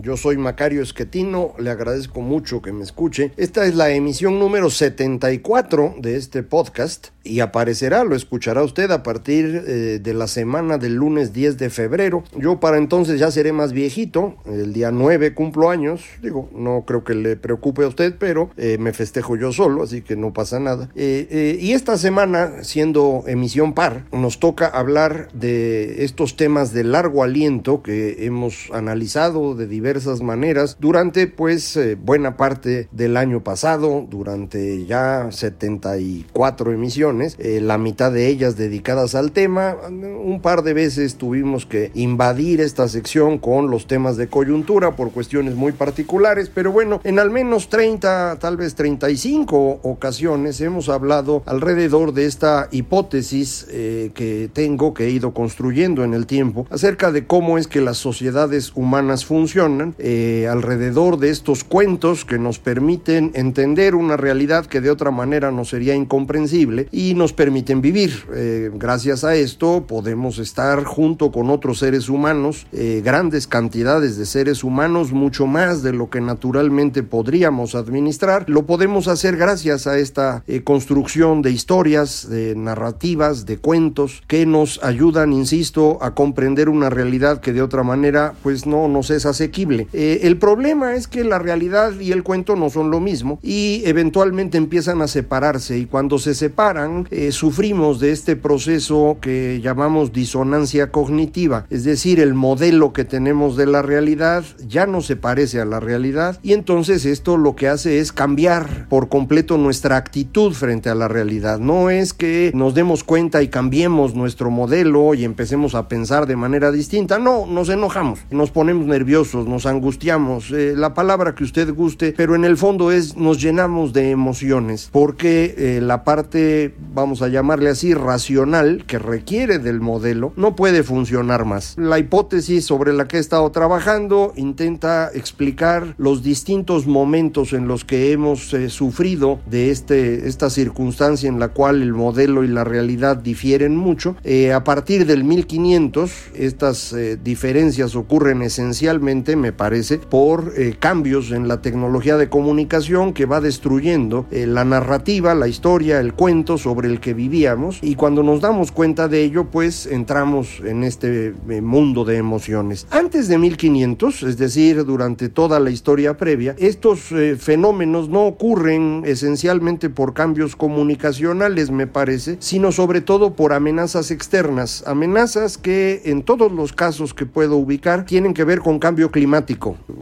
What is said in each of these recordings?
Yo soy Macario Esquetino, le agradezco mucho que me escuche. Esta es la emisión número 74 de este podcast y aparecerá, lo escuchará usted a partir eh, de la semana del lunes 10 de febrero. Yo para entonces ya seré más viejito, el día 9 cumplo años, digo, no creo que le preocupe a usted, pero eh, me festejo yo solo, así que no pasa nada. Eh, y esta semana, siendo emisión par, nos toca hablar de estos temas de largo aliento que hemos analizado de diversas maneras durante pues buena parte del año pasado, durante ya 74 emisiones, eh, la mitad de ellas dedicadas al tema. Un par de veces tuvimos que invadir esta sección con los temas de coyuntura por cuestiones muy particulares, pero bueno, en al menos 30, tal vez 35 ocasiones hemos hablado alrededor de esta hipótesis eh, que tengo, que he ido construyendo en el tiempo, acerca de cómo es que las sociedades humanas funcionan eh, alrededor de estos cuentos que nos permiten entender una realidad que de otra manera nos sería incomprensible y nos permiten vivir. Eh, gracias a esto podemos estar junto con otros seres humanos, eh, grandes cantidades de seres humanos, mucho más de lo que naturalmente podríamos administrar. Lo podemos hacer gracias a esta construcción de historias, de narrativas, de cuentos que nos ayudan, insisto, a comprender una realidad que de otra manera pues no nos es asequible eh, el problema es que la realidad y el cuento no son lo mismo y eventualmente empiezan a separarse y cuando se separan eh, sufrimos de este proceso que llamamos disonancia cognitiva, es decir, el modelo que tenemos de la realidad ya no se parece a la realidad y entonces esto lo que hace es cambiar por completo nuestra actitud frente a la realidad. No es que nos demos cuenta y cambiemos nuestro modelo y empecemos a pensar de manera distinta, no, nos enojamos, nos ponemos nerviosos, nos angustiamos, eh, la palabra que usted guste, pero en el fondo es nos llenamos de emociones, porque eh, la parte, vamos a llamarle así, racional, que requiere del modelo, no puede funcionar más. La hipótesis sobre la que he estado trabajando intenta explicar los distintos momentos en los que hemos eh, sufrido de este, esta circunstancia en la cual el modelo y la realidad difieren mucho. a partir del 1500, estas diferencias ocurren esencialmente me parece, por eh, cambios en la tecnología de comunicación que va destruyendo eh, la narrativa, la historia, el cuento sobre el que vivíamos y cuando nos damos cuenta de ello, pues entramos en este eh, mundo de emociones. Antes de 1500, es decir, durante toda la historia previa, estos fenómenos no ocurren esencialmente por cambios comunicacionales, me parece, sino sobre todo por amenazas externas, amenazas que en todos los casos que puedo ubicar tienen que ver con cambio climático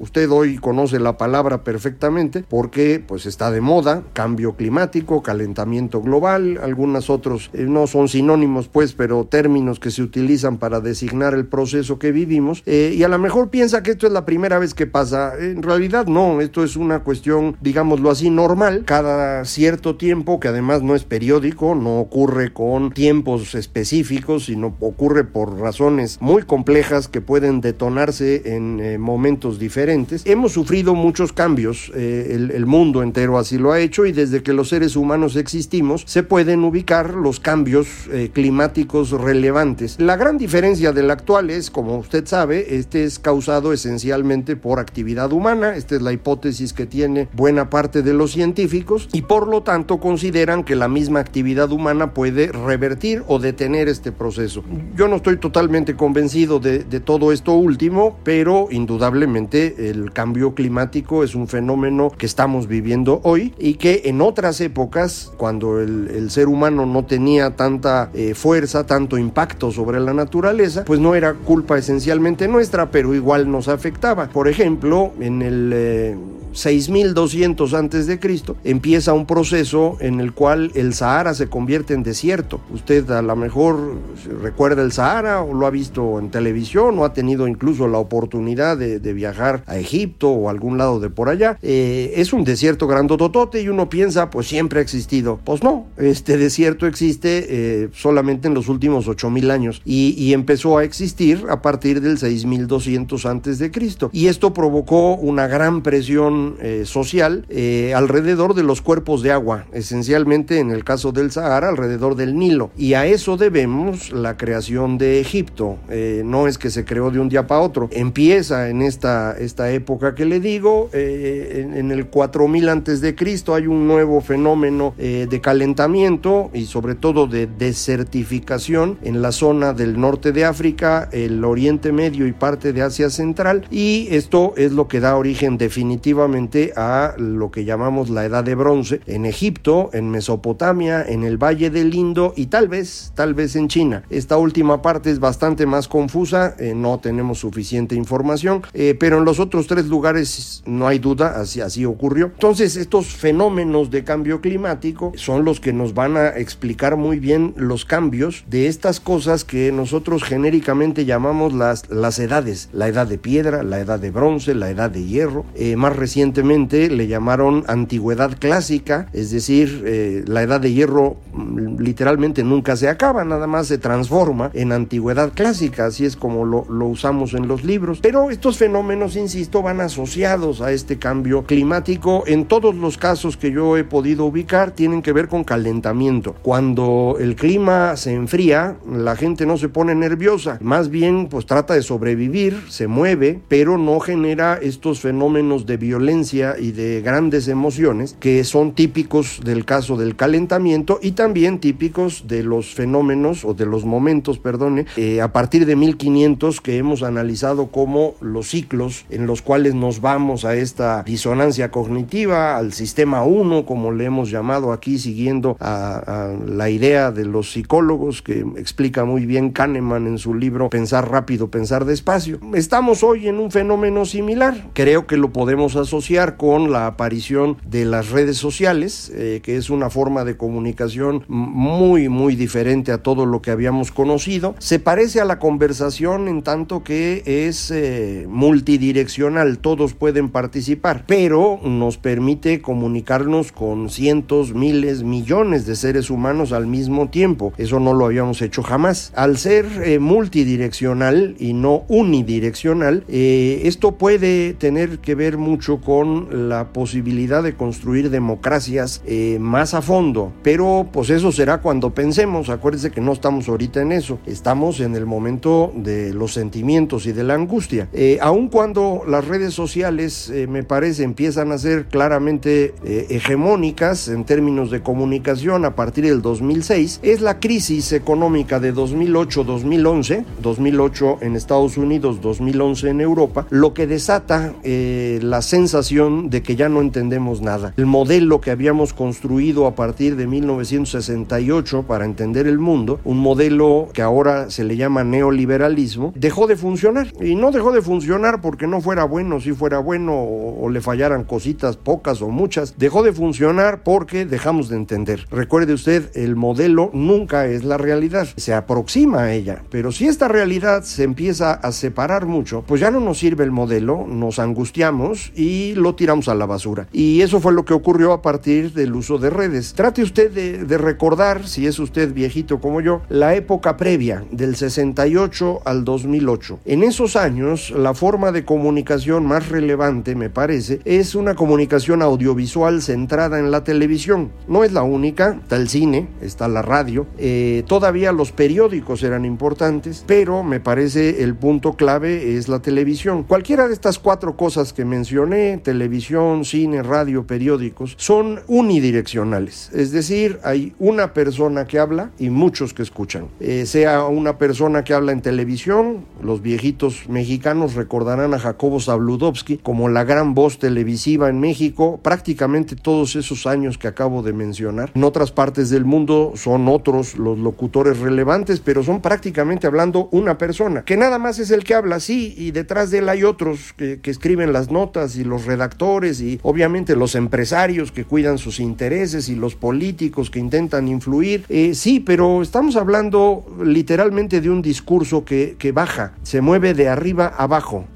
Usted hoy conoce la palabra perfectamente porque pues está de moda, cambio climático, calentamiento global, algunos otros eh, no son sinónimos pues, pero términos que se utilizan para designar el proceso que vivimos eh, y a lo mejor piensa que esto es la primera vez que pasa. En realidad no, esto es una cuestión, digámoslo así, normal, cada cierto tiempo que además no es periódico, no ocurre con tiempos específicos, sino ocurre por razones muy complejas que pueden detonarse en eh, momentos diferentes. Hemos sufrido muchos cambios, eh, el, mundo entero así lo ha hecho y desde que los seres humanos existimos se pueden ubicar los cambios eh, climáticos relevantes. La gran diferencia del actual es, como usted sabe, este es causado esencialmente por actividad humana, esta es la hipótesis que tiene buena parte de los científicos y por lo tanto consideran que la misma actividad humana puede revertir o detener este proceso. Yo no estoy totalmente convencido de, todo esto último, pero indudablemente indudablemente el cambio climático es un fenómeno que estamos viviendo hoy y que en otras épocas, cuando el, ser humano no tenía tanta eh, fuerza, tanto impacto sobre la naturaleza, pues no era culpa esencialmente nuestra, pero igual nos afectaba. Por ejemplo, en el... Eh, 6200 antes de Cristo empieza un proceso en el cual el Sahara se convierte en desierto. Usted a lo mejor recuerda el Sahara o lo ha visto en televisión o ha tenido incluso la oportunidad de, viajar a Egipto o algún lado de por allá. Eh, es un desierto grandototote y uno piensa pues siempre ha existido. Pues no, este desierto existe eh, solamente en los últimos 8000 años y, empezó a existir a partir del 6200 antes de Cristo y esto provocó una gran presión eh, social alrededor de los cuerpos de agua, esencialmente en el caso del Sahara, alrededor del Nilo. Y a eso debemos la creación de Egipto. No es que se creó de un día para otro. Empieza en esta, esta época que le digo, en, en, el 4000 antes de Cristo hay un nuevo fenómeno de calentamiento y sobre todo de desertificación en la zona del norte de África, el Oriente Medio y parte de Asia Central. Y esto es lo que da origen definitivamente a lo que llamamos la edad de bronce en Egipto, en Mesopotamia, en el Valle del Indo y tal vez, tal vez en China. Esta última parte es bastante más confusa, eh, no tenemos suficiente información, eh, pero en los otros tres lugares no hay duda, así, así ocurrió. Entonces estos fenómenos de cambio climático son los que nos van a explicar muy bien los cambios de estas cosas que nosotros genéricamente llamamos las, las edades, la edad de piedra, la edad de bronce, la edad de hierro, eh, más recientemente le llamaron antigüedad clásica, es decir, eh, la edad de hierro mm, literalmente nunca se acaba, nada más se transforma en antigüedad clásica, así es como lo, lo usamos en los libros. Pero estos fenómenos, insisto, van asociados a este cambio climático. En todos los casos que yo he podido ubicar tienen que ver con calentamiento. Cuando el clima se enfría, la gente no se pone nerviosa, más bien pues trata de sobrevivir, se mueve, pero no genera estos fenómenos de violencia y de grandes emociones que son típicos del caso del calentamiento y también típicos de los fenómenos o de los momentos, perdone, eh, a partir de 1500 que hemos analizado como los ciclos en los cuales nos vamos a esta disonancia cognitiva, al sistema 1, como le hemos llamado aquí, siguiendo a, la idea de los psicólogos que explica muy bien Kahneman en su libro Pensar rápido, pensar despacio. Estamos hoy en un fenómeno similar. Creo que lo podemos asociar con la aparición de las redes sociales, eh, que es una forma de comunicación muy, muy diferente a todo lo que habíamos conocido. Se parece a la conversación en tanto que es eh, multidireccional, todos pueden participar, pero nos permite comunicarnos con cientos, miles, millones de seres humanos al mismo tiempo. Eso no lo habíamos hecho jamás. Al ser eh, multidireccional y no unidireccional, esto puede tener que ver mucho con la posibilidad de construir democracias eh, más a fondo. Pero pues eso será cuando pensemos. Acuérdense que no estamos ahorita en eso. Estamos en el momento de los sentimientos y de la angustia. Eh, aun cuando las redes sociales, eh, me parece, empiezan a ser claramente hegemónicas en términos de comunicación a partir del 2006, es la crisis económica de 2008-2011, 2008 en Estados Unidos, 2011 en Europa, lo que desata la sensación de que ya no entendemos nada. El modelo que habíamos construido a partir de 1968 para entender el mundo, un modelo que ahora se le llama neoliberalismo, dejó de funcionar. Y no dejó de funcionar porque no fuera bueno, si fuera bueno o, le fallaran cositas pocas o muchas. Dejó de funcionar porque dejamos de entender. Recuerde usted, el modelo nunca es la realidad. Se aproxima a ella. Pero si esta realidad se empieza a separar mucho, pues ya no nos sirve el modelo, nos angustiamos y lo tiramos a la basura. Y eso fue lo que ocurrió a partir del uso de redes. Trate usted de, recordar, si es usted viejito como yo, la época previa, del 68 al 2008. En esos años, la forma de comunicación más relevante, me parece, es una comunicación audiovisual centrada en la televisión. No es la única, está el cine, está la radio, eh, todavía los periódicos eran importantes, pero me parece el punto clave es la televisión. Cualquiera de estas cuatro cosas que mencioné, tele, televisión, cine, radio, periódicos, son unidireccionales. Es decir, hay una persona que habla y muchos que escuchan. Eh, sea una persona que habla en televisión, los viejitos mexicanos recordarán a Jacobo Zabludovsky como la gran voz televisiva en México, prácticamente todos esos años que acabo de mencionar. En otras partes del mundo son otros los locutores relevantes, pero son prácticamente hablando una persona, que nada más es el que habla, sí, y detrás de él hay otros que, escriben las notas y los redactores y obviamente los empresarios que cuidan sus intereses y los políticos que intentan influir. Eh, sí, pero estamos hablando literalmente de un discurso que, que baja, se mueve de arriba a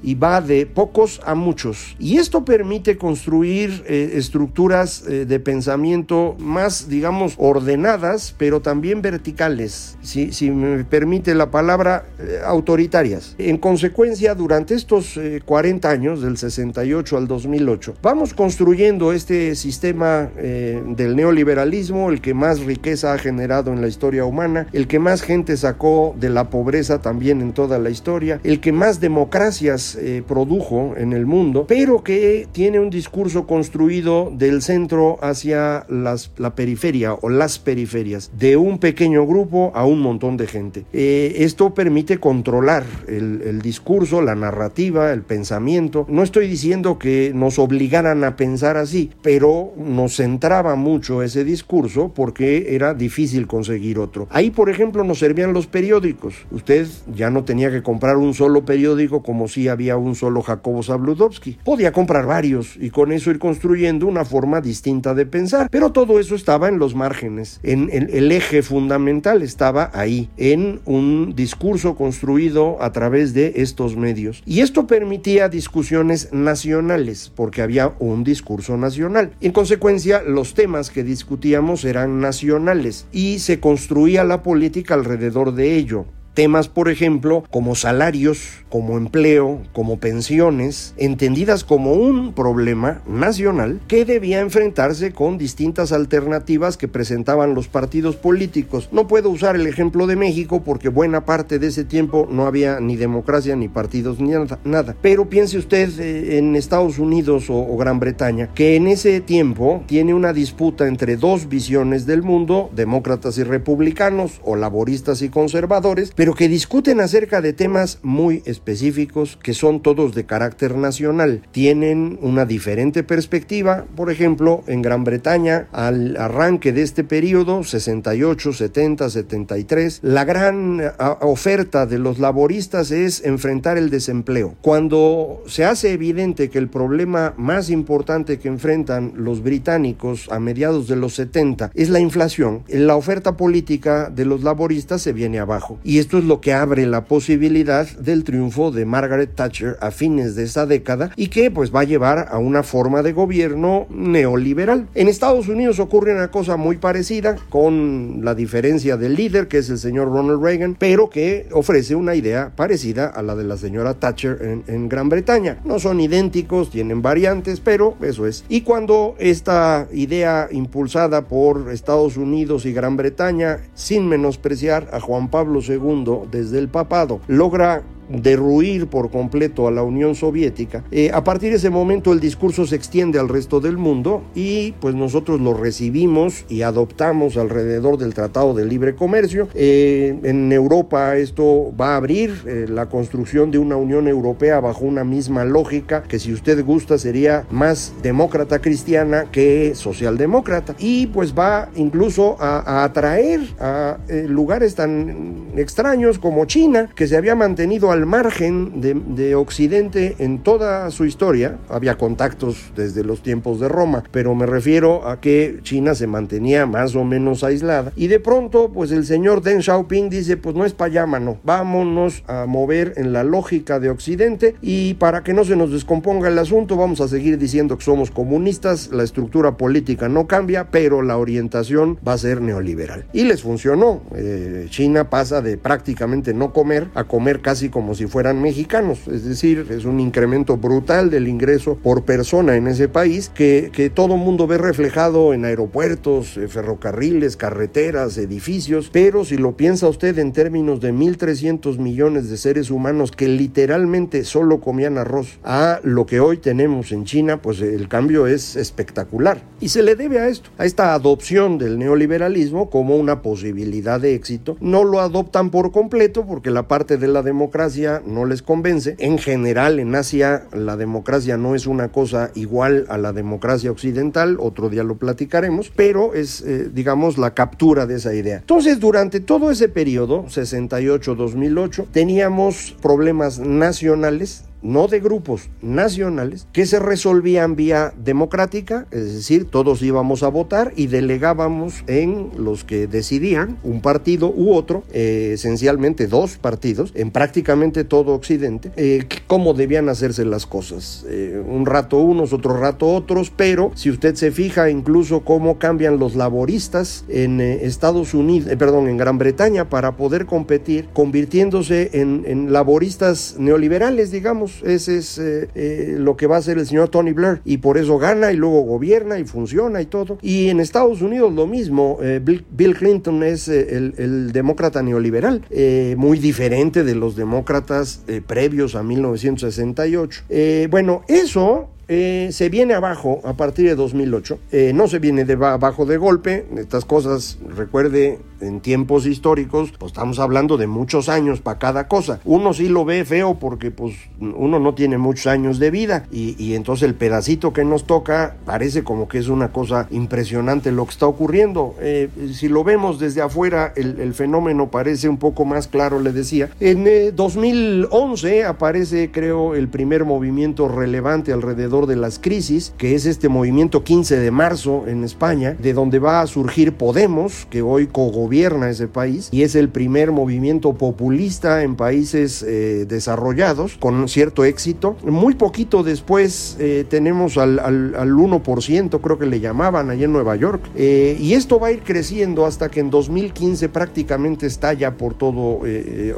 y va de pocos a muchos. Y esto permite construir eh, estructuras eh, de pensamiento más, digamos, ordenadas, pero también verticales, si, si me permite la palabra, autoritarias. En consecuencia, durante estos 40 años, del 68 al 2008, vamos construyendo este sistema del neoliberalismo, el que más riqueza ha generado en la historia humana, el que más gente sacó de la pobreza también en toda la historia, el que más eh, produjo en el mundo, pero que tiene un discurso construido del centro hacia las, la periferia o las periferias, de un pequeño grupo a un montón de gente. Eh, esto permite controlar el, el discurso, la narrativa, el pensamiento. No estoy diciendo que nos obligaran a pensar así, pero nos centraba mucho ese discurso porque era difícil conseguir otro. Ahí, por ejemplo, nos servían los periódicos. Usted ya no tenía que comprar un solo periódico como si había un solo Jacobo Zabludovsky. Podía comprar varios y con eso ir construyendo una forma distinta de pensar. Pero todo eso estaba en los márgenes. En, en el eje fundamental estaba ahí, en un discurso construido a través de estos medios. Y esto permitía discusiones nacionales, porque había un discurso nacional. En consecuencia, los temas que discutíamos eran nacionales y se construía la política alrededor de ello. Temas, por ejemplo, como salarios, como empleo, como pensiones, entendidas como un problema nacional que debía enfrentarse con distintas alternativas que presentaban los partidos políticos. No puedo usar el ejemplo de México porque buena parte de ese tiempo no había ni democracia, ni partidos, ni nada. Pero piense usted eh, en Estados Unidos o, Gran Bretaña, que en ese tiempo tiene una disputa entre dos visiones del mundo, demócratas y republicanos, o laboristas y conservadores, pero que discuten acerca de temas muy específicos que son todos de carácter nacional. Tienen una diferente perspectiva, por ejemplo, en Gran Bretaña, al arranque de este periodo, 68, 70, 73, la gran oferta de los laboristas es enfrentar el desempleo. Cuando se hace evidente que el problema más importante que enfrentan los británicos a mediados de los 70 es la inflación, la oferta política de los laboristas se viene abajo. Y esto es lo que abre la posibilidad del triunfo de Margaret Thatcher a fines de esta década y que pues va a llevar a una forma de gobierno neoliberal. En Estados Unidos ocurre una cosa muy parecida con la diferencia del líder que es el señor Ronald Reagan, pero que ofrece una idea parecida a la de la señora Thatcher en, en Gran Bretaña. No son idénticos, tienen variantes, pero eso es. Y cuando esta idea impulsada por Estados Unidos y Gran Bretaña, sin menospreciar a Juan Pablo II desde el papado, logra derruir por completo a la Unión Soviética, eh, a partir de ese momento el discurso se extiende al resto del mundo y pues nosotros lo recibimos y adoptamos alrededor del Tratado de Libre Comercio. Eh, en Europa esto va a abrir eh, la construcción de una Unión Europea bajo una misma lógica que si usted gusta sería más demócrata cristiana que socialdemócrata y pues va incluso a, a atraer a lugares tan extraños como China que se había mantenido al margen de, de, Occidente en toda su historia. Había contactos desde los tiempos de Roma, pero me refiero a que China se mantenía más o menos aislada. Y de pronto, pues el señor Deng Xiaoping dice, pues no es para allá, mano. Vámonos a mover en la lógica de Occidente y para que no se nos descomponga el asunto, vamos a seguir diciendo que somos comunistas, la estructura política no cambia, pero la orientación va a ser neoliberal. Y les funcionó. Eh, China pasa de prácticamente no comer a comer casi como como si fueran mexicanos, es decir, es un incremento brutal del ingreso por persona en ese país que, que todo mundo ve reflejado en aeropuertos, eh, ferrocarriles, carreteras, edificios, pero si lo piensa usted en términos de 1.300 millones de seres humanos que literalmente solo comían arroz a lo que hoy tenemos en China, pues el cambio es espectacular. Y se le debe a esto, a esta adopción del neoliberalismo como una posibilidad de éxito. No lo adoptan por completo porque la parte de la democracia no les convence. En general, en Asia, la democracia no es una cosa igual a la democracia occidental, otro día lo platicaremos, pero es, eh, digamos, la captura de esa idea. Entonces, durante todo ese periodo, 68-2008, teníamos problemas nacionales no de grupos nacionales, que se resolvían vía democrática, es decir, todos íbamos a votar y delegábamos en los que decidían, un partido u otro, eh, esencialmente dos partidos, en prácticamente todo Occidente, eh, cómo debían hacerse las cosas. Eh, un rato unos, otro rato otros, pero si usted se fija incluso cómo cambian los laboristas en Estados Unidos, perdón, en Gran Bretaña para poder competir, convirtiéndose en, en laboristas neoliberales, digamos, ese es eh, eh, lo que va a hacer el señor Tony Blair. Y por eso gana y luego gobierna y funciona y todo. Y en Estados Unidos lo mismo. Eh, Bill, Clinton es el, demócrata neoliberal, muy diferente de los demócratas previos a 1968. bueno, eso se viene abajo a partir de 2008. Eh, no se viene de abajo de golpe. Estas cosas, recuerde, en tiempos históricos, pues estamos hablando de muchos años para cada cosa. Uno sí lo ve feo porque pues uno no tiene muchos años de vida y, entonces el pedacito que nos toca parece como que es una cosa impresionante lo que está ocurriendo. Eh, si lo vemos desde afuera, el, el, fenómeno parece un poco más claro, le decía. En 2011 aparece, creo, el primer movimiento relevante alrededor de las crisis, que es este movimiento 15 de marzo en España, de donde va a surgir Podemos, que hoy cogobierna ese país, y es el primer movimiento populista en países eh, desarrollados, con cierto éxito. Muy poquito después eh, tenemos al, al, 1%, creo que le llamaban allá en Nueva York, eh, y esto va a ir creciendo hasta que en 2015 prácticamente estalla por todo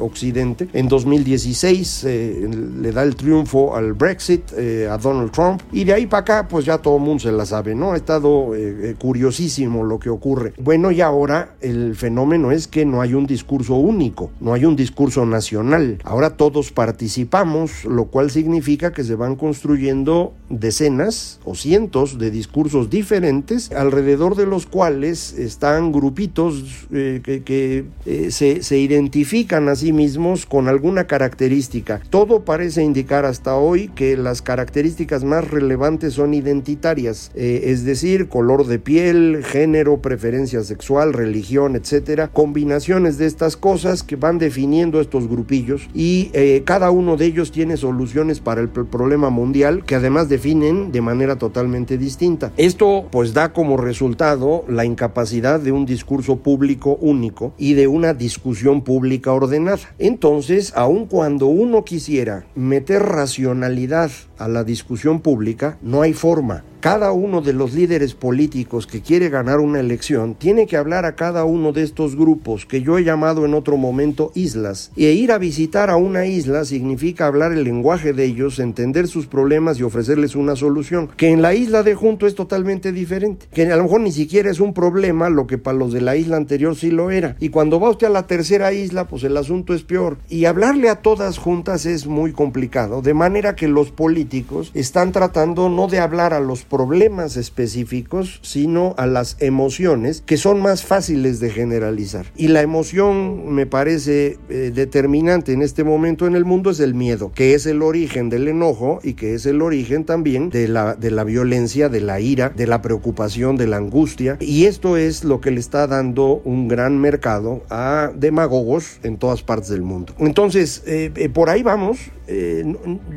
Occidente. En 2016 le da el triunfo al Brexit, a Donald Trump, y de ahí para acá, pues ya todo el mundo se la sabe, ¿no? Ha estado eh, eh, curiosísimo lo que ocurre. Bueno, y ahora el fenómeno es que no hay un discurso único, no hay un discurso nacional. Ahora todos participamos, lo cual significa que se van construyendo decenas o cientos de discursos diferentes, alrededor de los cuales están grupitos eh, que, se, se identifican a sí mismos con alguna característica. Todo parece indicar hasta hoy que las características más relevantes son identitarias, eh, es decir, color de piel, género, preferencia sexual, religión, etcétera, combinaciones de estas cosas que van definiendo estos grupillos y eh, cada uno de ellos tiene soluciones para el problema mundial que además definen de manera totalmente distinta. Esto pues da como resultado la incapacidad de un discurso público único y de una discusión pública ordenada. Entonces, aun cuando uno quisiera meter racionalidad a la discusión pública, no hay forma cada uno de los líderes políticos que quiere ganar una elección tiene que hablar a cada uno de estos grupos que yo he llamado en otro momento islas. E ir a visitar a una isla significa hablar el lenguaje de ellos, entender sus problemas y ofrecerles una solución. Que en la isla de junto es totalmente diferente. Que a lo mejor ni siquiera es un problema lo que para los de la isla anterior sí lo era. Y cuando va usted a la tercera isla, pues el asunto es peor. Y hablarle a todas juntas es muy complicado. De manera que los políticos están tratando no de hablar a los problemas específicos, sino a las emociones que son más fáciles de generalizar. Y la emoción me parece eh, determinante en este momento en el mundo es el miedo, que es el origen del enojo y que es el origen también de la, de la violencia, de la ira, de la preocupación, de la angustia. Y esto es lo que le está dando un gran mercado a demagogos en todas partes del mundo. Entonces, eh, eh, por ahí vamos.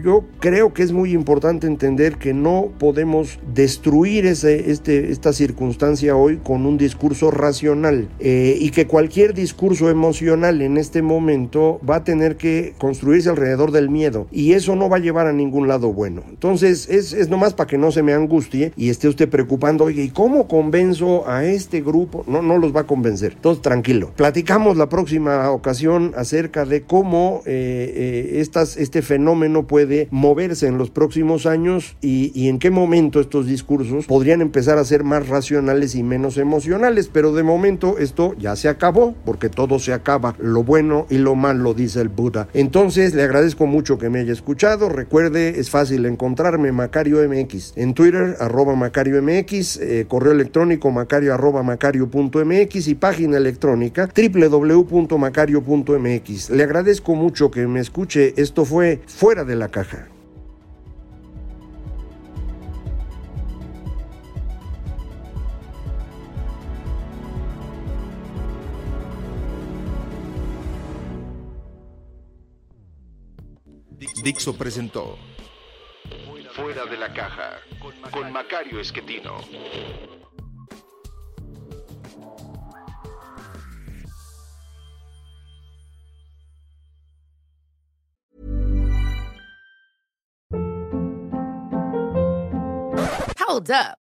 yo creo que es muy muy importante entender que no podemos destruir ese, este, esta circunstancia hoy con un discurso racional eh, y que cualquier discurso emocional en este momento va a tener que construirse alrededor del miedo y eso no va a llevar a ningún lado bueno. Entonces es, es nomás para que no se me angustie y esté usted preocupando, oye, ¿y cómo convenzo a este grupo? No, no los va a convencer. Entonces tranquilo. Platicamos la próxima ocasión acerca de cómo eh, eh, estas, este fenómeno puede moverse en los próximos años y, en qué momento estos discursos podrían empezar a ser más racionales y menos emocionales. Pero de momento esto ya se acabó porque todo se acaba. Lo bueno y lo malo, dice el Buda. Entonces le agradezco mucho que me haya escuchado. Recuerde, es fácil encontrarme Macario MX en Twitter, arroba Macario MX, eh, correo electrónico macario arroba macario.mx y página electrónica www.macario.mx. Le agradezco mucho que me escuche. Esto fue Fuera de la Caja. Dixo presentó Fuera de la caja con Macario Esquetino. Hold up.